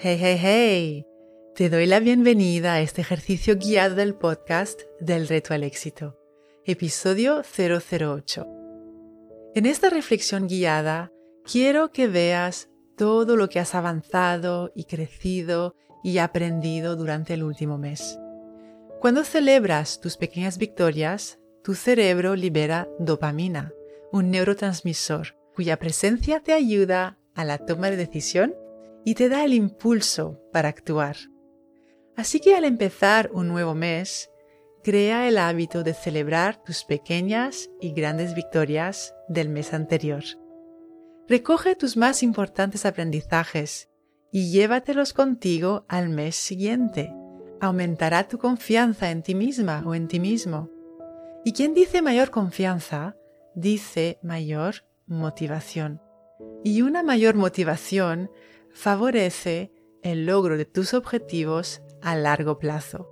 Hey, hey, hey. Te doy la bienvenida a este ejercicio guiado del podcast del reto al éxito, episodio 008. En esta reflexión guiada quiero que veas todo lo que has avanzado y crecido y aprendido durante el último mes. Cuando celebras tus pequeñas victorias, tu cerebro libera dopamina, un neurotransmisor cuya presencia te ayuda a la toma de decisión y te da el impulso para actuar. Así que al empezar un nuevo mes, crea el hábito de celebrar tus pequeñas y grandes victorias del mes anterior. Recoge tus más importantes aprendizajes y llévatelos contigo al mes siguiente. Aumentará tu confianza en ti misma o en ti mismo. Y quien dice mayor confianza, dice mayor motivación. Y una mayor motivación favorece el logro de tus objetivos a largo plazo.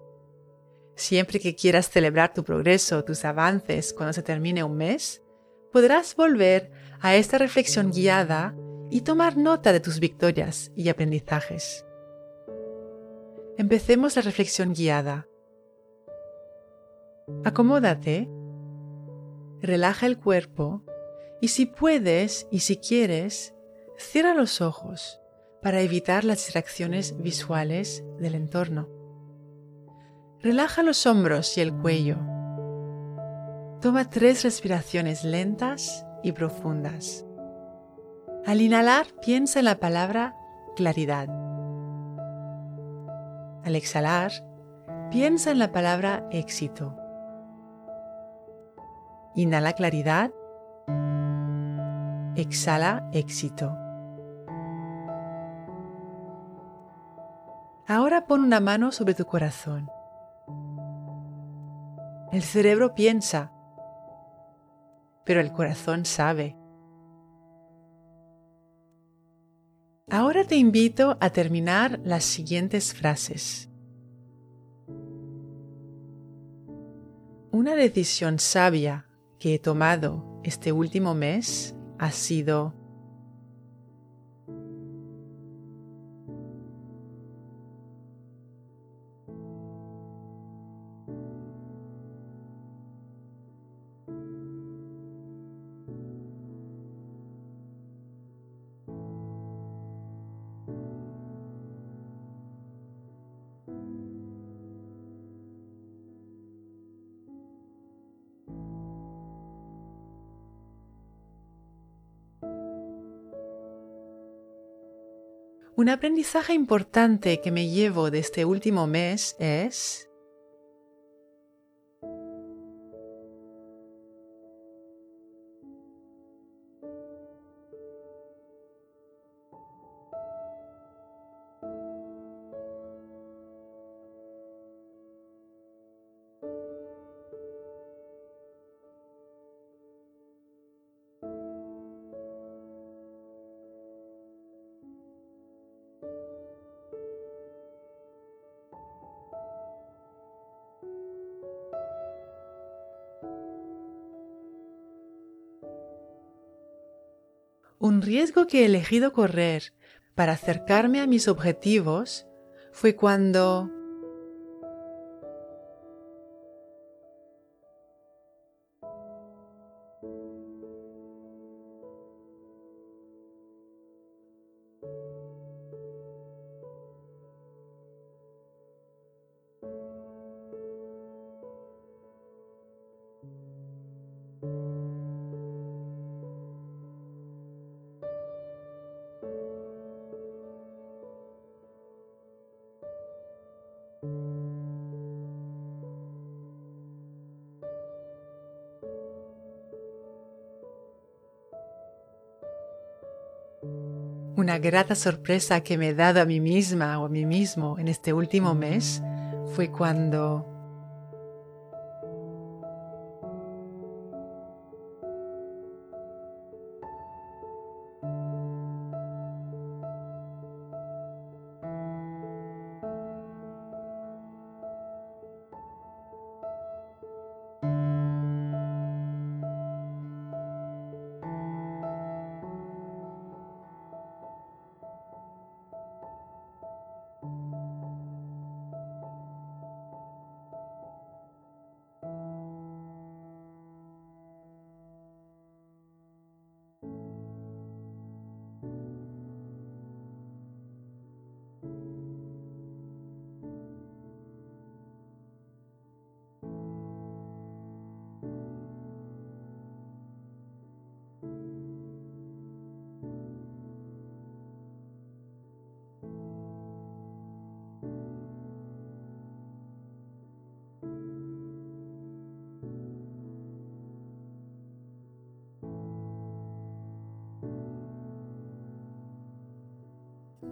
Siempre que quieras celebrar tu progreso, tus avances cuando se termine un mes, podrás volver a esta reflexión guiada y tomar nota de tus victorias y aprendizajes. Empecemos la reflexión guiada. Acomódate, relaja el cuerpo y si puedes y si quieres, cierra los ojos para evitar las distracciones visuales del entorno. Relaja los hombros y el cuello. Toma tres respiraciones lentas y profundas. Al inhalar, piensa en la palabra claridad. Al exhalar, piensa en la palabra éxito. Inhala claridad. Exhala éxito. Ahora pon una mano sobre tu corazón. El cerebro piensa, pero el corazón sabe. Ahora te invito a terminar las siguientes frases. Una decisión sabia que he tomado este último mes ha sido Un aprendizaje importante que me llevo de este último mes es Un riesgo que he elegido correr para acercarme a mis objetivos fue cuando Una grata sorpresa que me he dado a mí misma o a mí mismo en este último mes fue cuando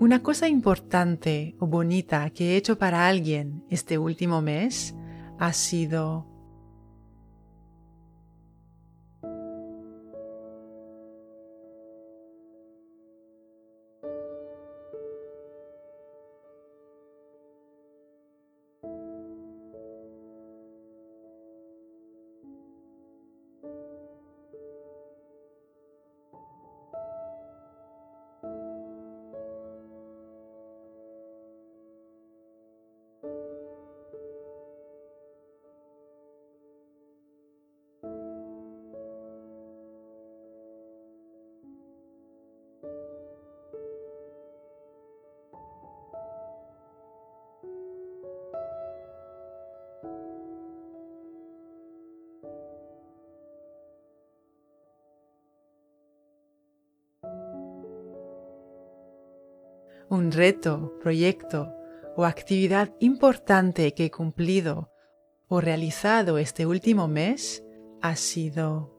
Una cosa importante o bonita que he hecho para alguien este último mes ha sido un reto, proyecto o actividad importante que he cumplido o realizado este último mes ha sido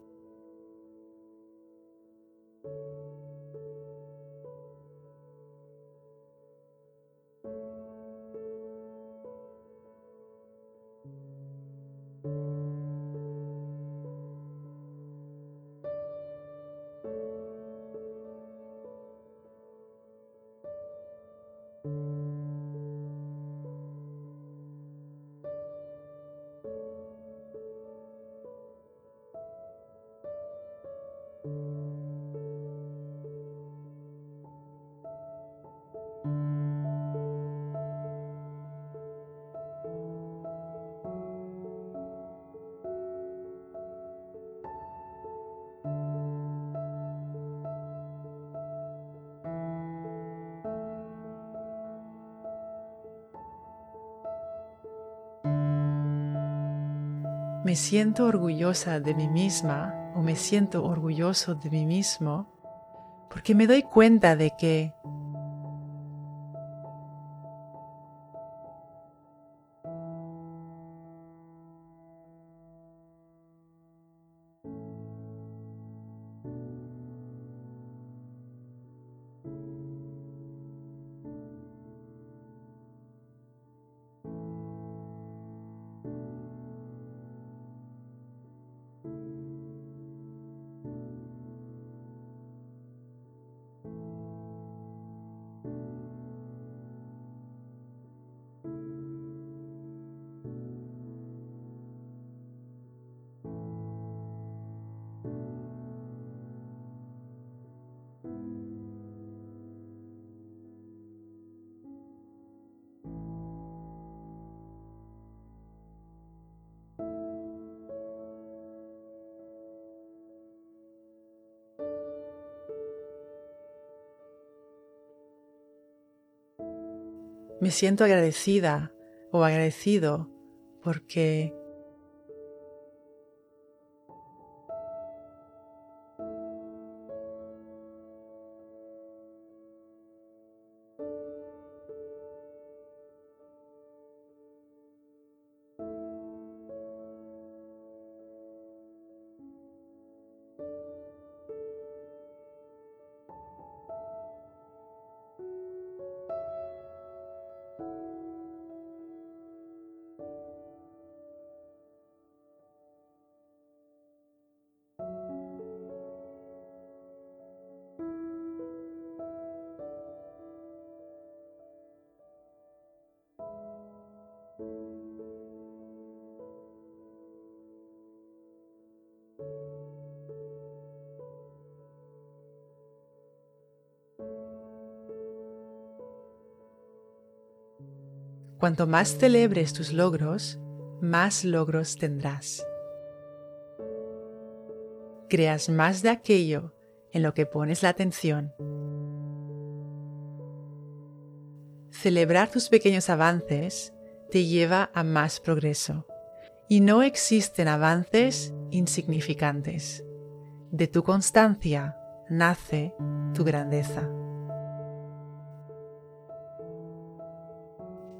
me siento orgullosa de mí misma o me siento orgulloso de mí mismo porque me doy cuenta de que me siento agradecida o agradecido porque Cuanto más celebres tus logros, más logros tendrás. Creas más de aquello en lo que pones la atención. Celebrar tus pequeños avances te lleva a más progreso. Y no existen avances insignificantes. De tu constancia nace tu grandeza.